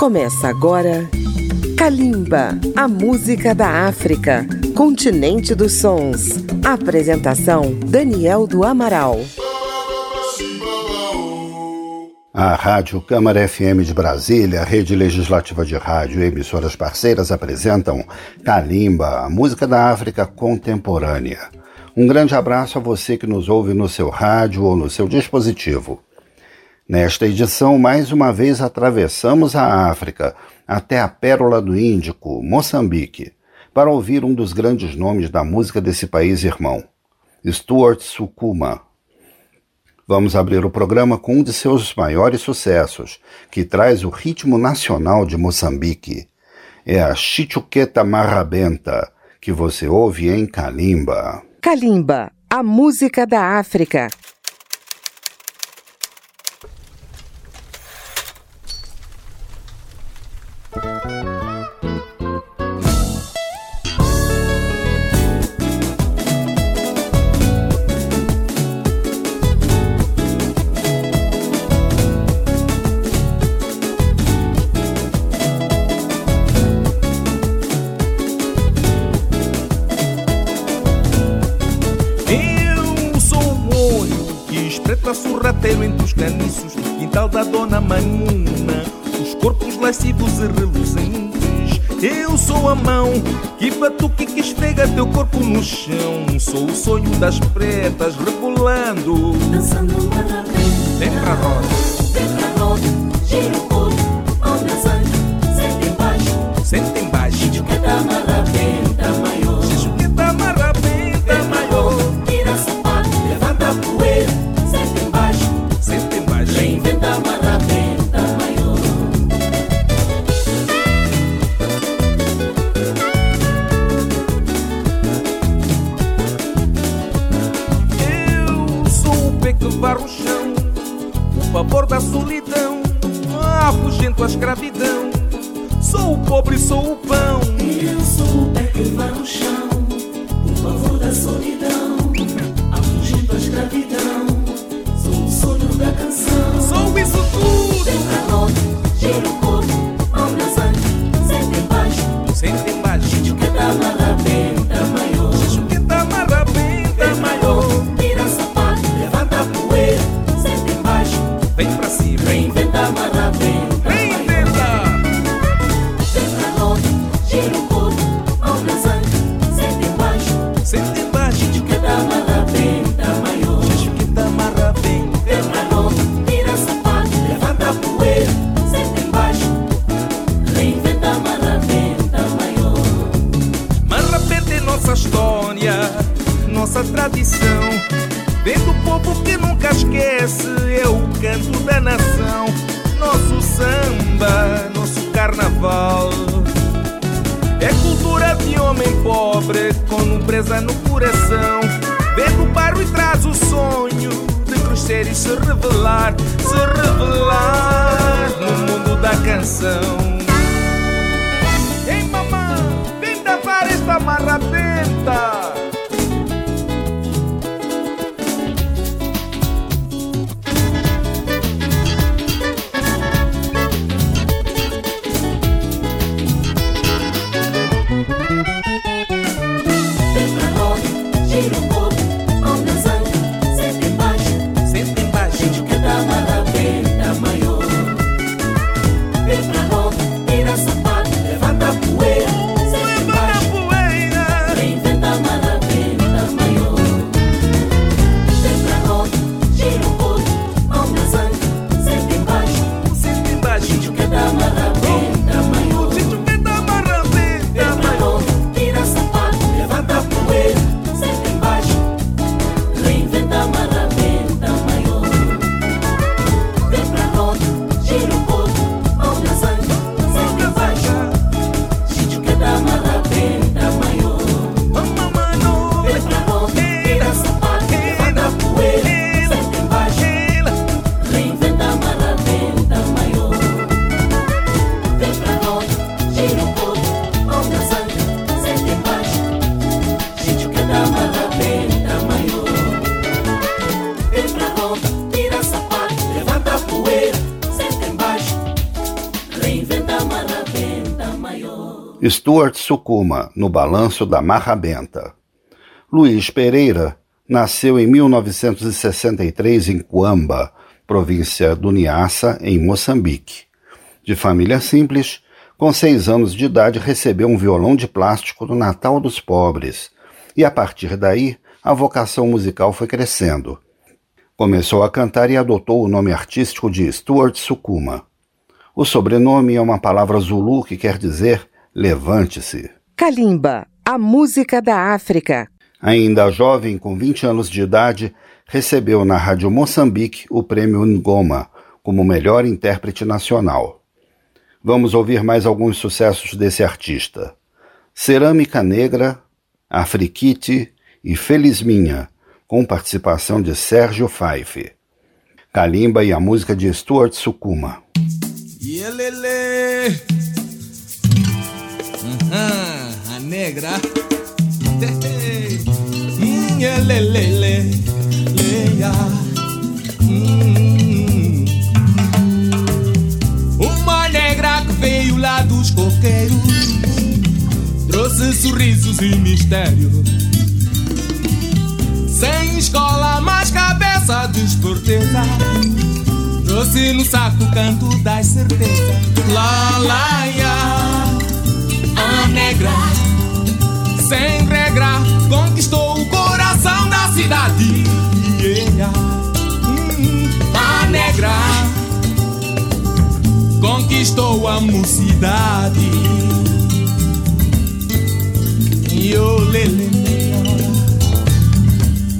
Começa agora Kalimba, a música da África, continente dos sons. Apresentação Daniel do Amaral. A Rádio Câmara FM de Brasília, Rede Legislativa de Rádio e emissoras parceiras apresentam Kalimba, a música da África contemporânea. Um grande abraço a você que nos ouve no seu rádio ou no seu dispositivo. Nesta edição, mais uma vez atravessamos a África até a Pérola do Índico, Moçambique, para ouvir um dos grandes nomes da música desse país irmão, Stuart Sukuma. Vamos abrir o programa com um de seus maiores sucessos, que traz o ritmo nacional de Moçambique. É a Chichuqueta Marrabenta, que você ouve em Kalimba. Kalimba, a música da África. Sou o sonho das pretas rebolando. Dançando se revelar, se revelar no mundo da canção. Ei mamãe, vem tapar esta marrapenta Vem Sukuma, no Balanço da Marra Benta. Luiz Pereira nasceu em 1963 em Cuamba, província do Niassa, em Moçambique. De família simples, com seis anos de idade recebeu um violão de plástico no Natal dos Pobres, e a partir daí a vocação musical foi crescendo. Começou a cantar e adotou o nome artístico de Stuart Sukuma. O sobrenome é uma palavra zulu que quer dizer levante-se. Kalimba, a música da África. Ainda jovem, com 20 anos de idade, recebeu na Rádio Moçambique o prêmio Ngoma como melhor intérprete nacional. Vamos ouvir mais alguns sucessos desse artista. Cerâmica Negra, Afriquite e Feliz Minha, com participação de Sérgio Faife. Kalimba e a música de Stuart Sukuma. Yelele. Uhum, a negra. Yelelele. Leia. Hum. Uma negra que veio lá dos coqueiros trouxe sorrisos e mistério. Sem escola, mais cabeça de esperteza. Trouxe no saco o canto das certezas. Lá, lá, ya. Negra, sem regra, conquistou o coração da cidade. Yeah. Hum, a negra conquistou a mocidade. Yo, lele,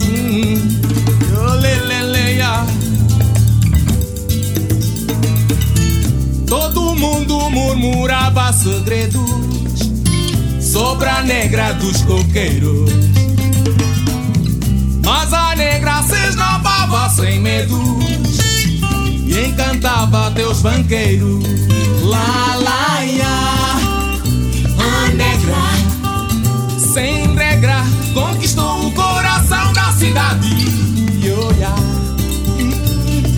hum, yo, lele, ya. Todo mundo murmurava segredos sobre a negra dos coqueiros. Mas a negra se esnobava sem medos e encantava teus banqueiros. Lá, lá, ya. A negra, sem regra, conquistou o coração da cidade. Yo, ya.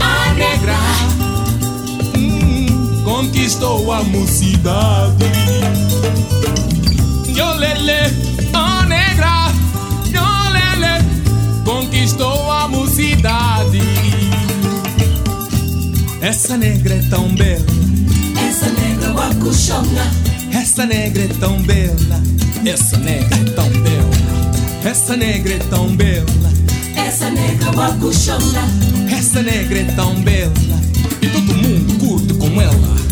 A negra conquistou a mocidade. Yolele, a negra, yolele, conquistou a mocidade. Essa negra é tão bela, Essa negra wakushonga essa negra é tão bela, essa negra é tão bela, essa negra é tão bela, Essa negra wakushonga essa negra é tão bela, e todo mundo curte com ela.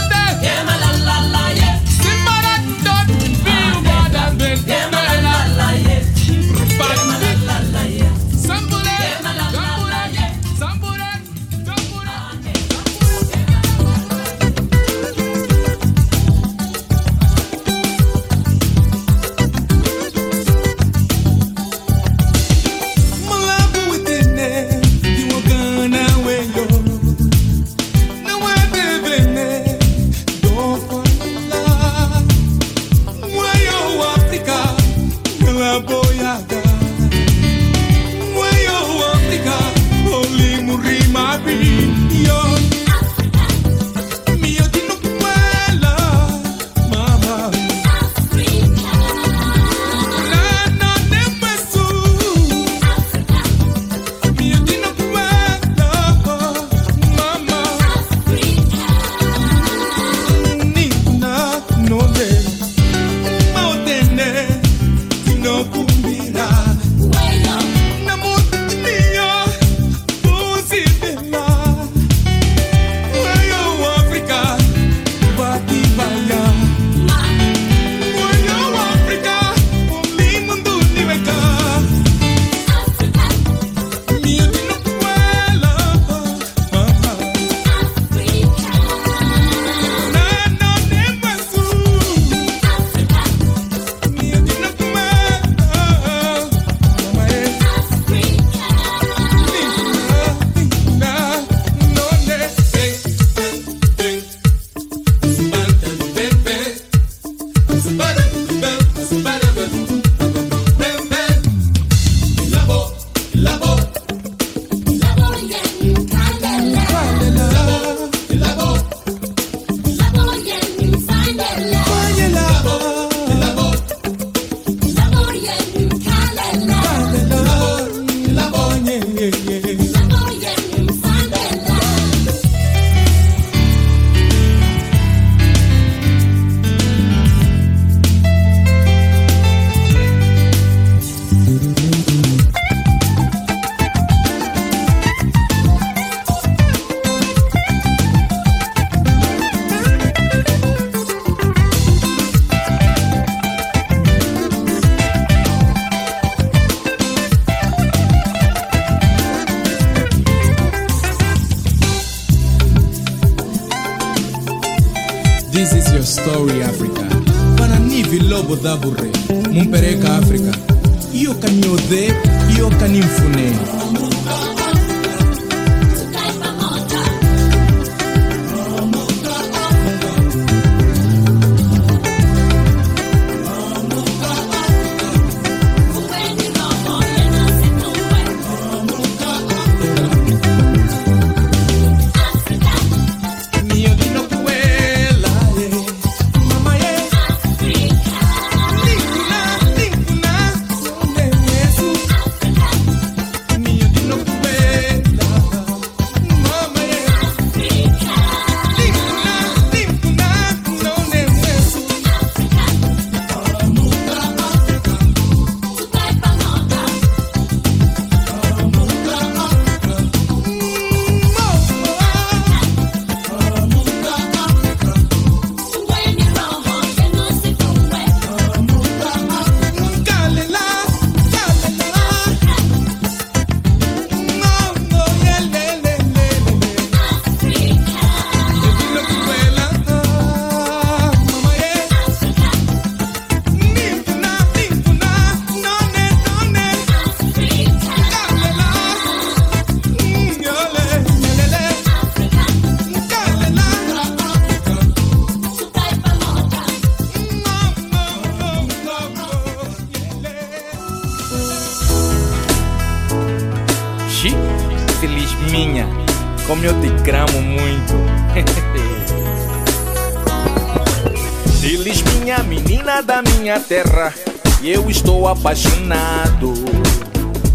e eu estou apaixonado.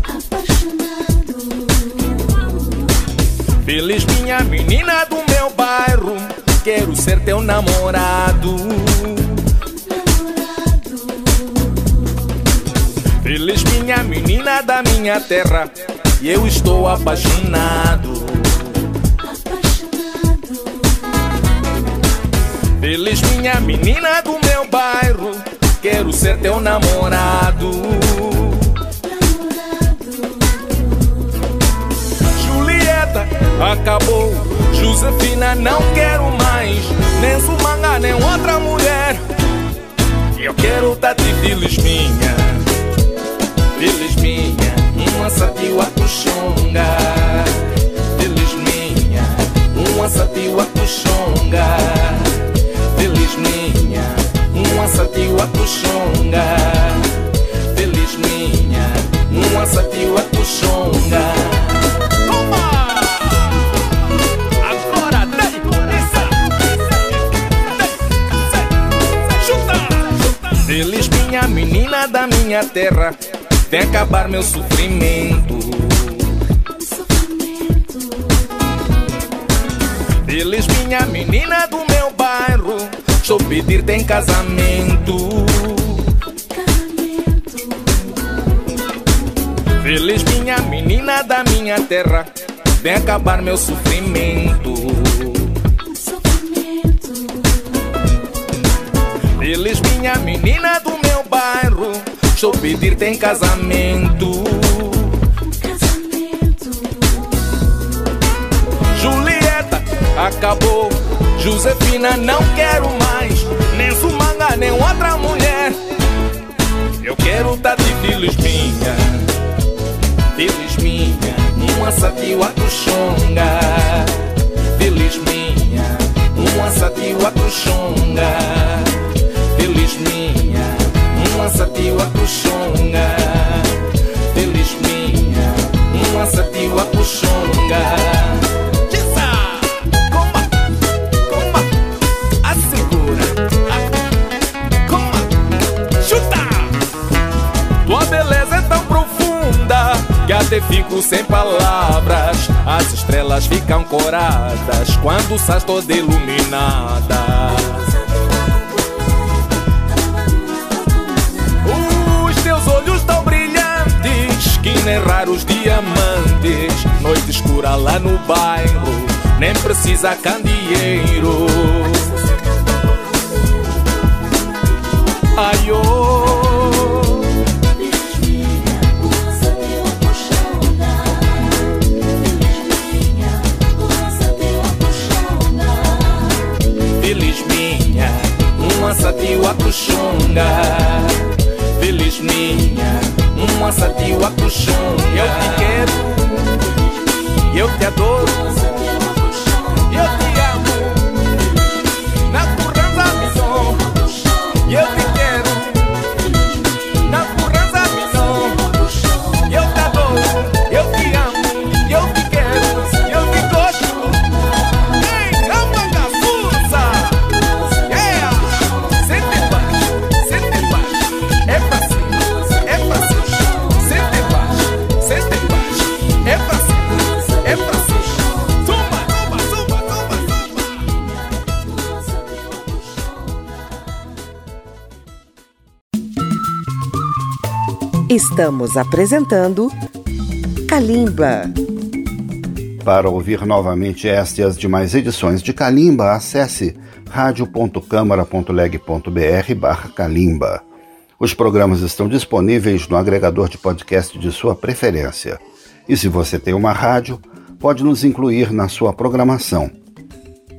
Apaixonado. Feliz minha menina do meu bairro, quero ser teu namorado. Namorado. Feliz minha menina da minha terra e eu estou apaixonado. Apaixonado. Feliz minha menina do meu bairro quero ser teu namorado. Julieta, acabou. Josefina, não quero mais. Nem Sumanga, nem outra mulher. Eu quero Tati Feliz minha. Feliz minha. Uma satiwa kushonga. Acabar meu sofrimento Feliz minha menina do meu bairro Sou pedir-te em casamento. Feliz minha menina da minha terra, vem acabar meu. Sofrimento. Sou pedir-te em casamento. Casamento. Julieta, acabou Josefina, não quero mais. Nem Sumanga, nem outra mulher. Eu quero tá de filhos minha. Filhos minha. Uma satiwa kushonga. Feliz minha. Uma satiwa minha. Uma satiwa kushonga. Feliz minha. Uma satiwa kushonga. que até fico sem palavras. As estrelas ficam coradas quando sais toda iluminada. nem os diamantes. Noite escura lá no bairro, nem precisa candeeiro. Ai, oh. Feliz minha, lança teu a puxonga. Feliz minha, lança teu a. Tia do chão, eu te quero, eu te adoro, Estamos apresentando Kalimba. Para ouvir novamente esta e as demais edições de Kalimba, acesse radio.câmara.leg.br barra Kalimba. Os programas estão disponíveis no agregador de podcast de sua preferência. E se você tem uma rádio, pode nos incluir na sua programação.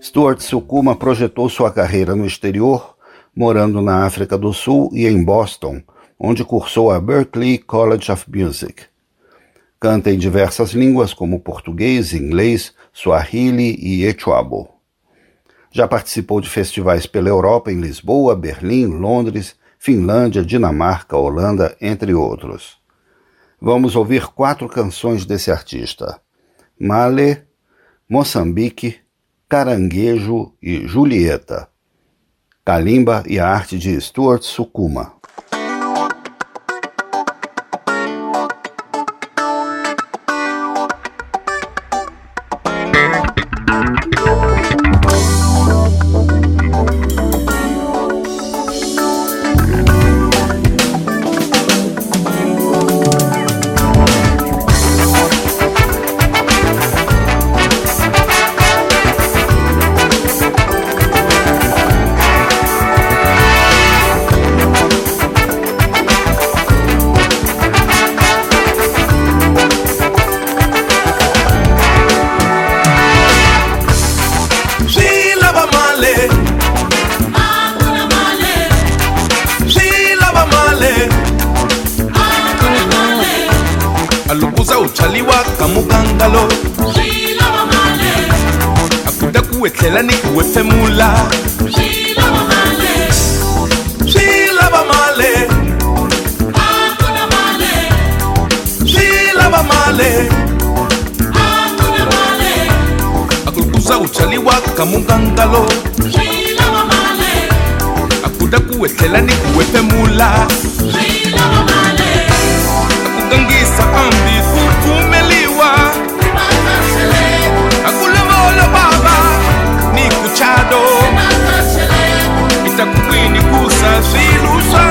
Stuart Sukuma projetou sua carreira no exterior, morando na África do Sul e em Boston, onde cursou a Berklee College of Music. Canta em diversas línguas como português, inglês, swahili e echuabo. Já participou de festivais pela Europa em Lisboa, Berlim, Londres, Finlândia, Dinamarca, Holanda, entre outros. Vamos ouvir quatro canções desse artista: Male, Moçambique, Caranguejo e Julieta. Kalimba e a arte de Stuart Sukuma. Bamale. akulukuza uchaliwa kamugangalo akuda kuwethlela ni kuwepemula akugangisa ambi kuvumeliwa akulovola baba ni kuchado. Itakukwini kusa swilu swa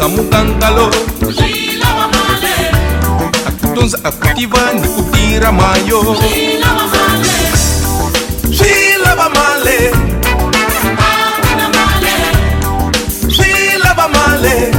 uchaliwa kamugangalo akutunza akutiva ni kutira mayo. Swilava male. Swilava male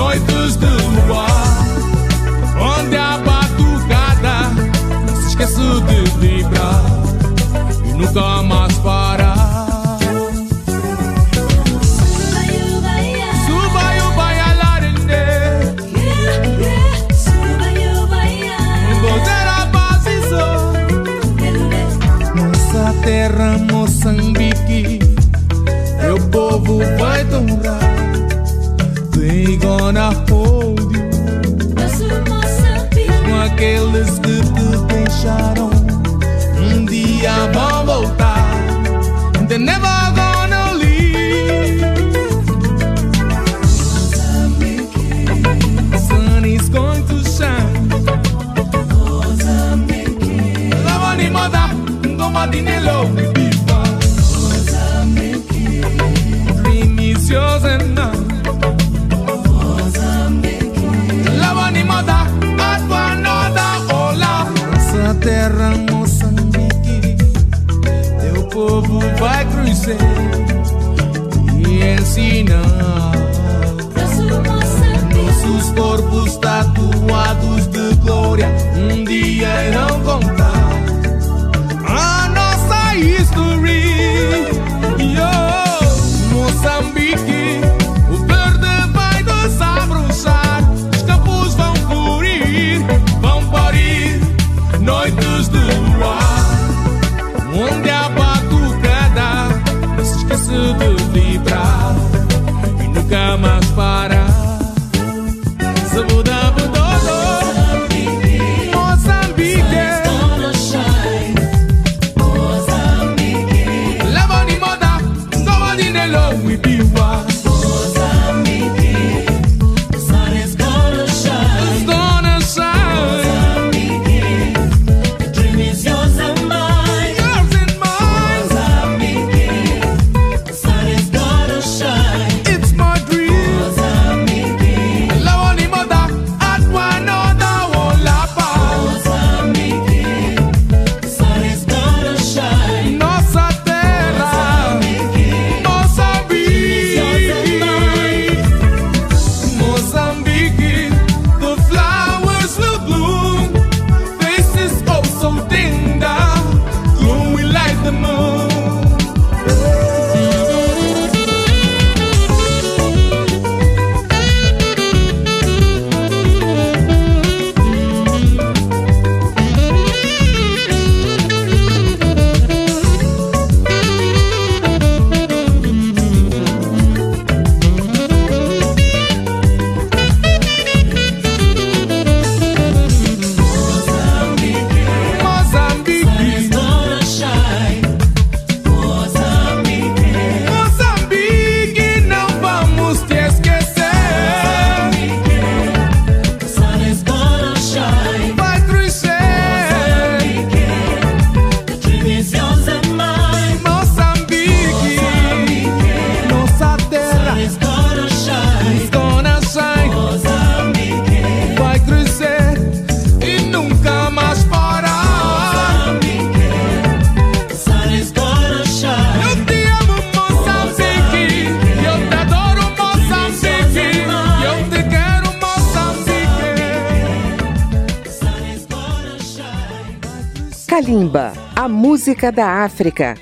noites de luar, onde a batucada se esquece de vibrar e nunca mais para. Nossa terra, Moçambique, meu povo vai only gonna hold you. Com aqueles que te deixaram, um dia vão voltar. They never gonna leave. Sun is going to shine. povo vai crescer e ensinar. Nossos corpos tatuados de glória um dia irão conquistar. Kalimba, a música da África.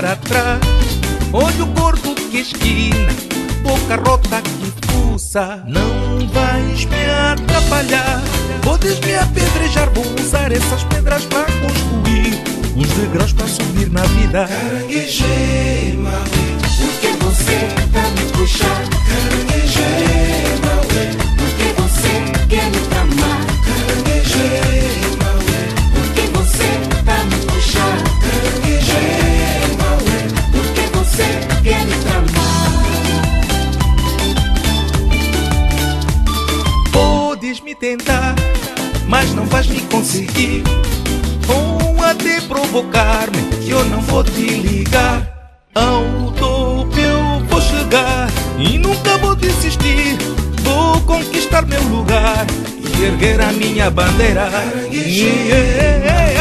Para trás. Olho gordo que esquina boca rota que fuça. Não vais me atrapalhar Podes me apedrejar Vou usar essas pedras para construir. Os degraus para subir na vida. Caranguejei, Maui Porque você? Tá me puxar vais me conseguir. Ou até provocar-me, que eu não vou te ligar. Ao topo eu vou chegar e nunca vou desistir. Vou conquistar meu lugar e erguer a minha bandeira. Yeah.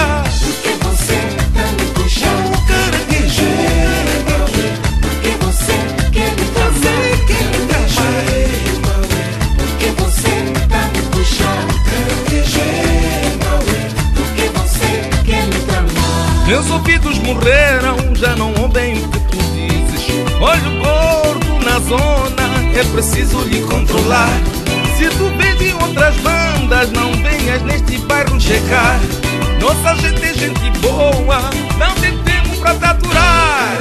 Meus ouvidos morreram, já não ouvem o que tu dizes. Olho gordo na zona, é preciso lhe controlar. Se tu vês de outras bandas, não venhas neste bairro checar. Nossa gente é gente boa, não tem tempo pra te aturar.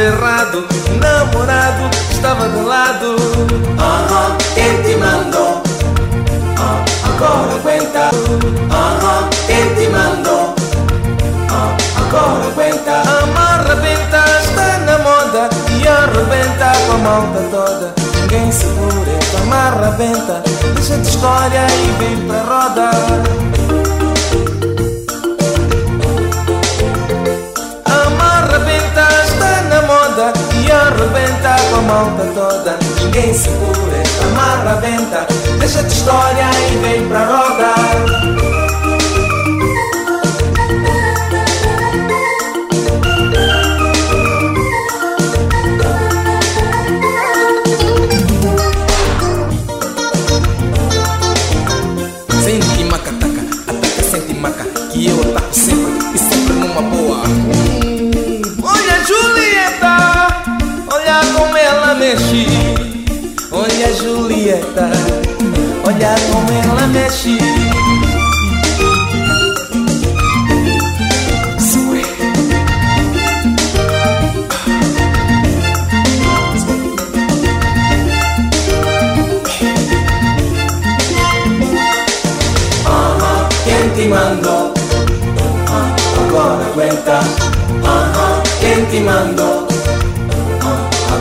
Errado. Namorado estava do lado. Aham, quem te mandou? Ah, agora aguenta. Aham, quem te mandou? Ah, agora aguenta. Amarra benta, está na moda E arrebenta com a malta toda. Ninguém segura, então amarra benta Deixa de história e vem pra roda malta toda, ninguém segura esta marra venta. Deixa de história e vem pra roda.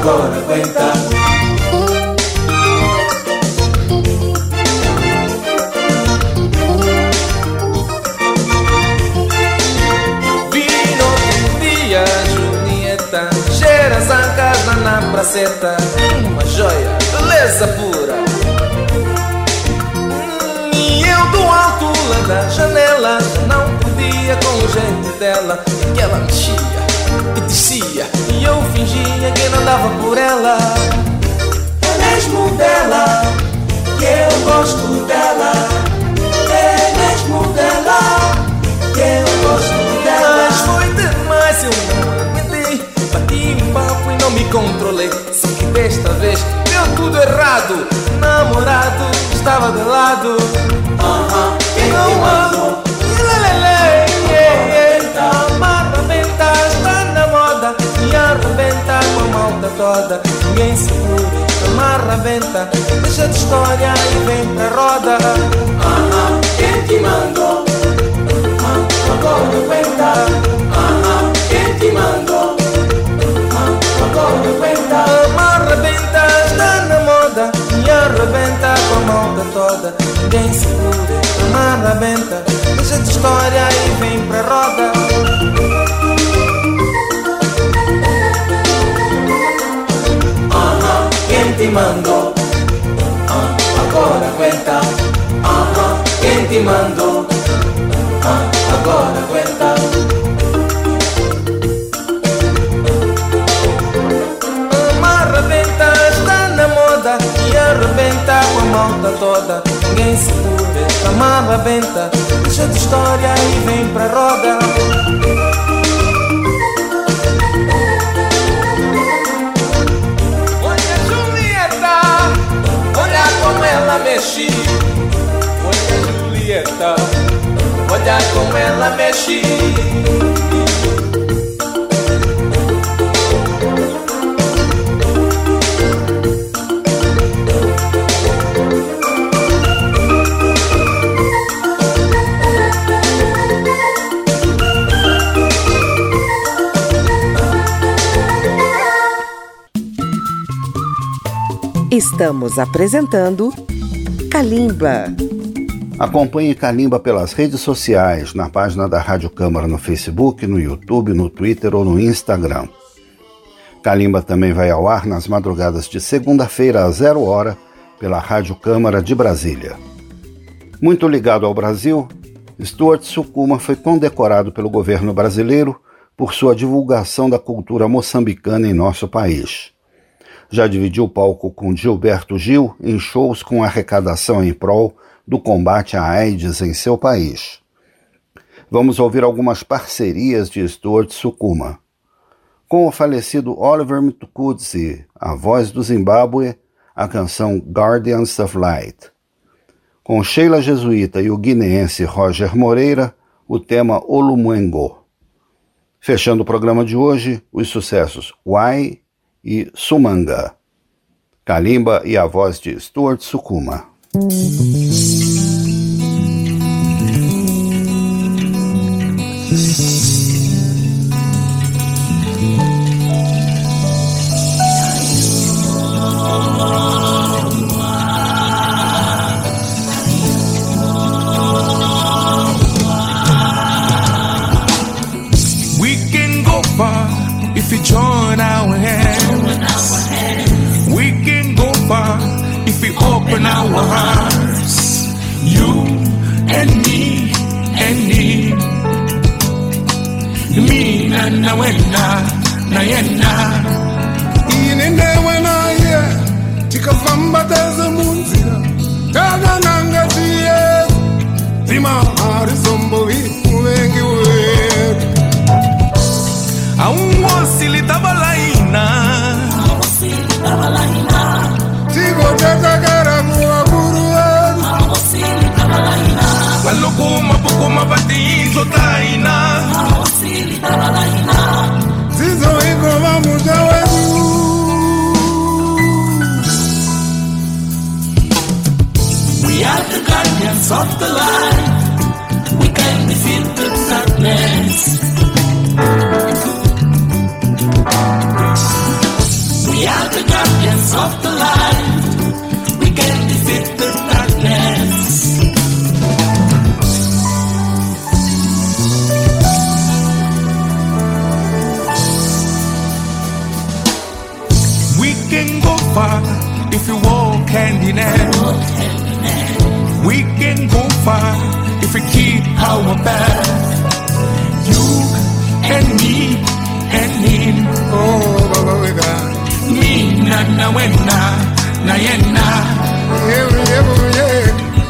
Agora aguenta. praceta, uma joia, beleza pura. Hum, e eu do alto lá da janela não podia com o jeito dela, que ela mexia por ela. É mesmo dela que eu gosto dela, é mesmo dela que eu gosto dela. Mas foi demais, eu não aguentei, bati um papo e não me controlei. Só que desta vez deu tudo errado. Namorado estava de lado. Toda. Ninguém segura, amarra venta. Deixa de história e vem pra roda. Aham, quem te mandou? Agora aguenta. Aham, quem te mandou? Arrebenta, está na moda E arrebenta com a malta toda Ninguém segura, não arrebenta Deixa de história e vem pra roda te mandou? Ah, agora aguenta Aham, quem te mandou? Ah, agora aguenta arrebenta com a malta toda. Ninguém segura esta mala benta Deixa de história e vem pra roda mexe Olha Julieta, olha como ela mexe. Estamos apresentando Kalimba. Acompanhe Kalimba pelas redes sociais, na página da Rádio Câmara no Facebook, no YouTube, no Twitter ou no Instagram. Kalimba também vai ao ar nas madrugadas de segunda-feira a zero hora pela Rádio Câmara de Brasília. Muito ligado ao Brasil, Stuart Sukuma foi condecorado pelo governo brasileiro por sua divulgação da cultura moçambicana em nosso país. Já dividiu o palco com Gilberto Gil em shows com arrecadação em prol do combate à AIDS em seu país. Vamos ouvir algumas parcerias de Stuart Sukuma. Com o falecido Oliver Mtukudzi, a voz do Zimbábue, a canção Guardians of Light. Com Sheila Jesuíta e o guineense Roger Moreira, o tema Olumuengo. Fechando o programa de hoje, os sucessos Why e Sumanga. Kalimba e a voz de Stuart Sukuma. You and me and me Mina na wena na yena. Ine ndewe na ye Tikafamba teze munzira. Taga nanga tiye Zima valokuma pukuma vatizo taina dzidzo ikova musha wetu We are the guardians of the light. We can defeat the darkness. We are the guardians of the light. We walk hand in hand. We can go far if we keep our path. You and me and him. oh baba wega Me na na wena na yena. yevuyevuye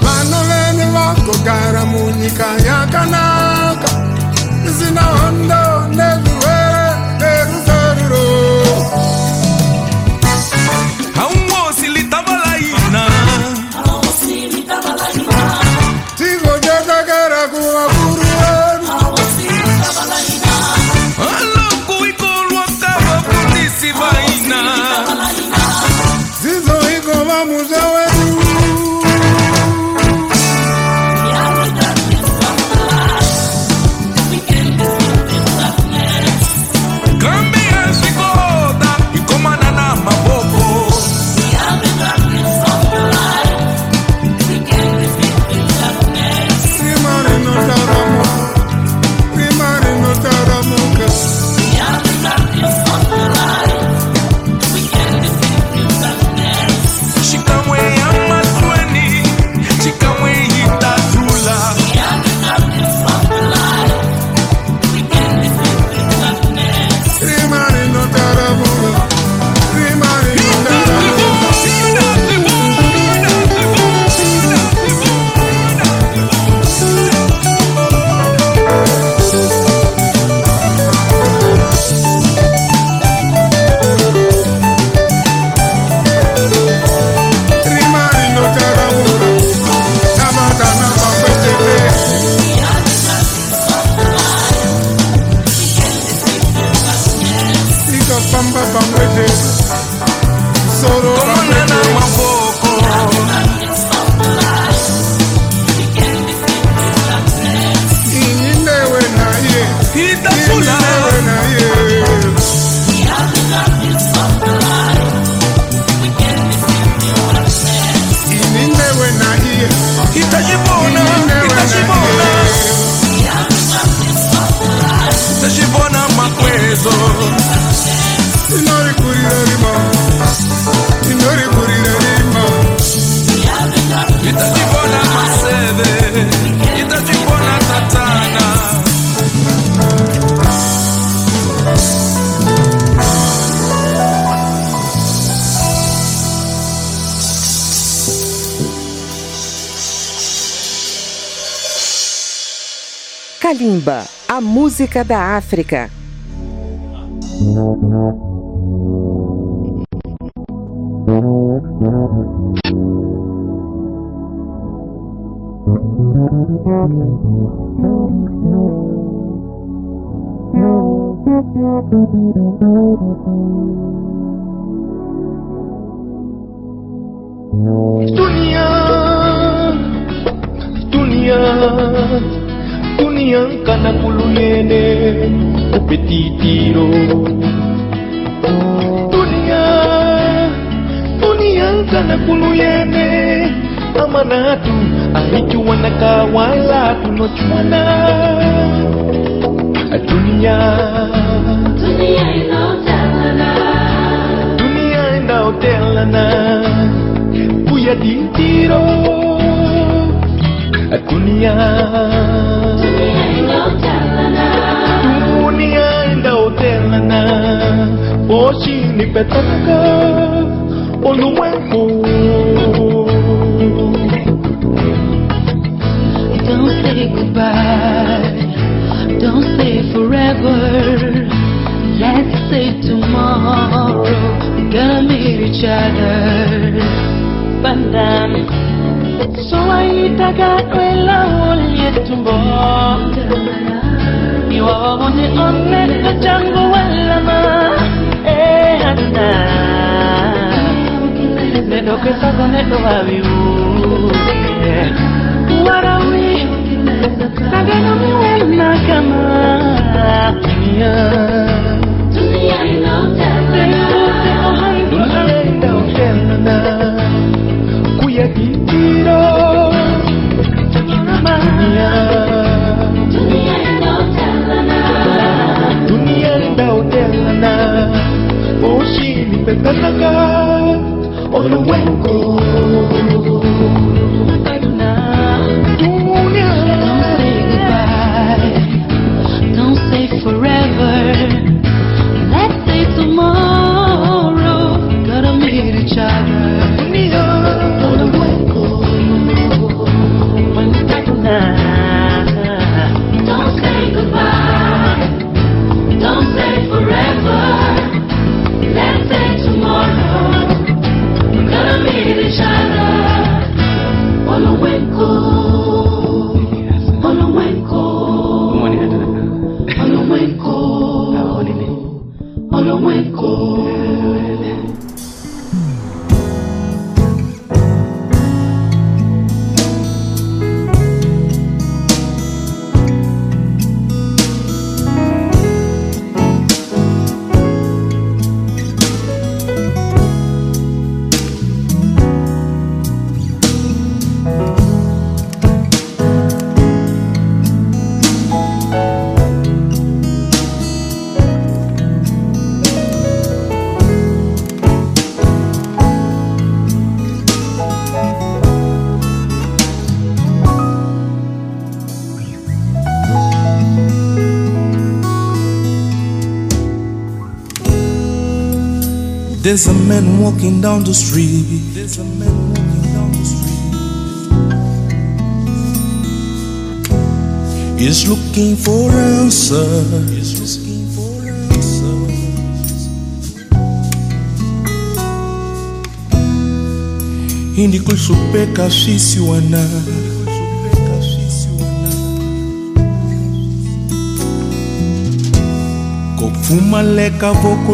vana vene vakogara munyika yakanaka isina hondo a música da África. Niang kanakuluene Upetitiro Dunia Dunia kanakuluene Amanatu Ahichuwana wala tunochwana Dunia Dunia inaotelana. Dunia inaotelana Buya ditiro Dunia ulimwengu Don't say goodbye, don't say forever. Let's say tomorrow. We're gonna meet each other. Bandana. so I aitaga wela wolie tumbo Iwawabone one ajango walama. Eh, Nenokesa koneto babiwuke Warawi Nageno miwe nakama Dunia inota Dunia inota Kuya kitiro Dunia Dunia inota Dunia inota Oh, she me petanaka, oh, no, when cool. There's a man walking down the street. There's a man walking down the street. He's looking for answers. He's looking for answers. Hindi kusupeka sisi wana. Kofumaleka voko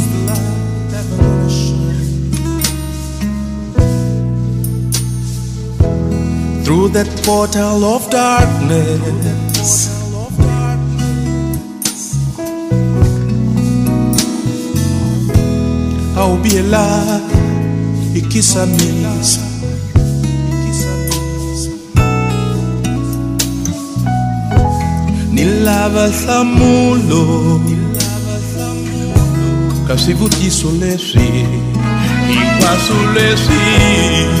through that portal of darkness. I'll be there to kiss Aubiela ikisamilisa Nilava thamulo. Ka swivutiso leswi hinkwaswo leswi.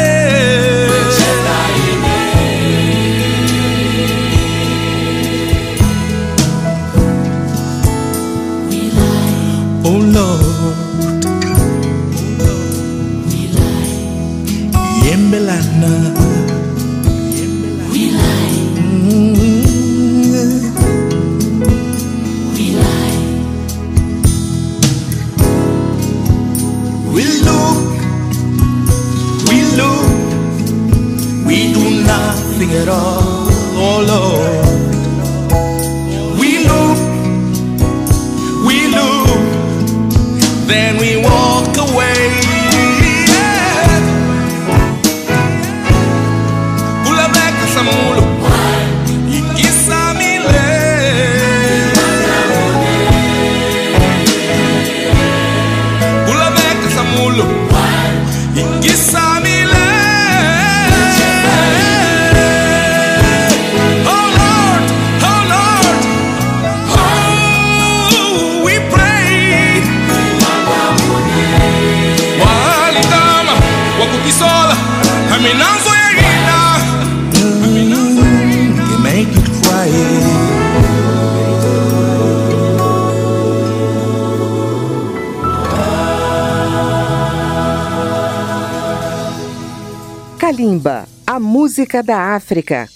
Música da África,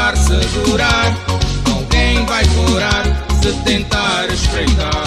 tentar segurar, alguém vai furar se tentar espreitar.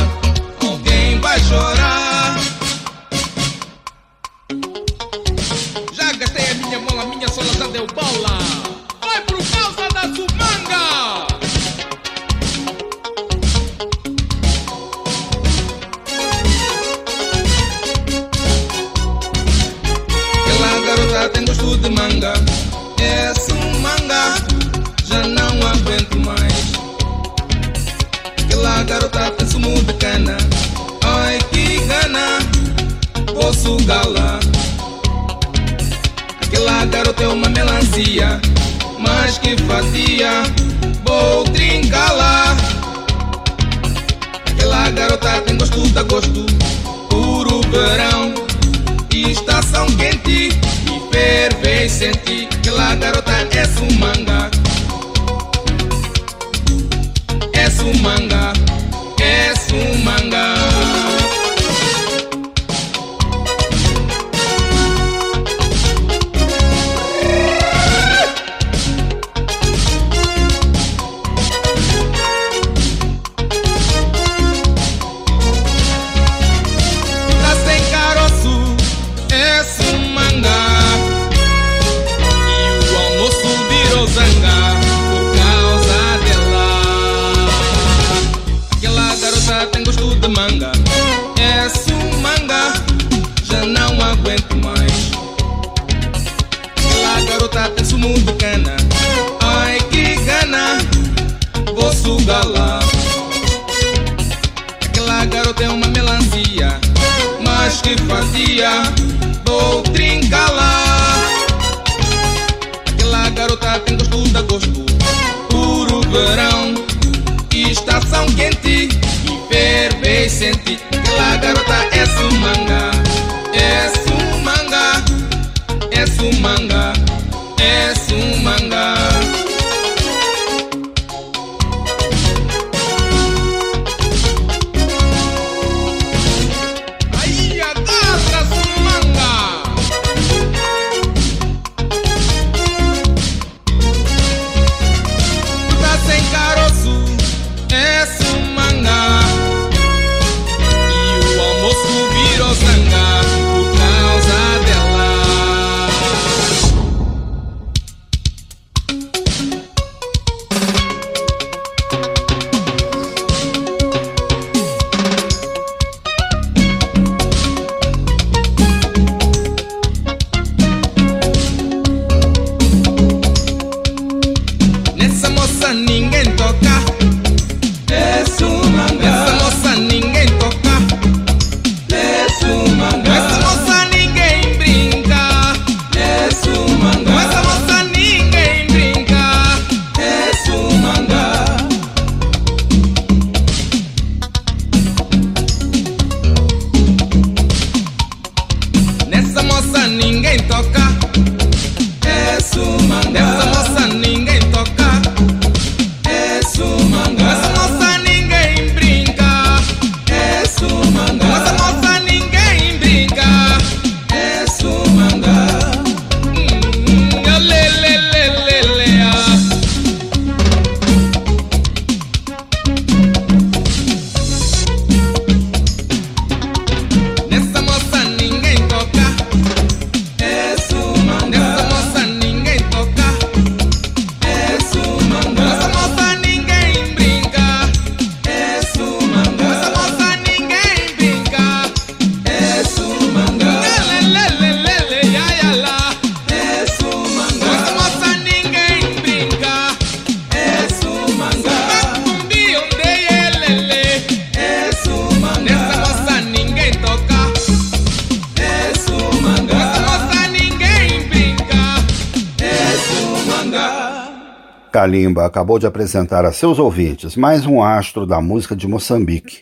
Acabou de apresentar a seus ouvintes mais um astro da música de Moçambique,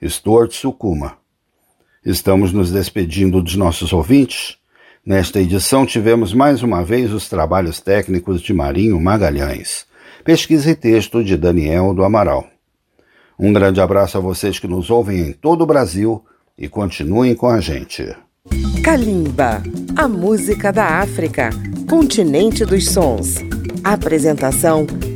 Stuart Sukuma. Estamos nos despedindo dos nossos ouvintes. Nesta edição tivemos mais uma vez os trabalhos técnicos de Marinho Magalhães, pesquisa e texto de Daniel do Amaral. Um grande abraço a vocês que nos ouvem em todo o Brasil e continuem com a gente. Kalimba, a música da África, continente dos sons. Apresentação: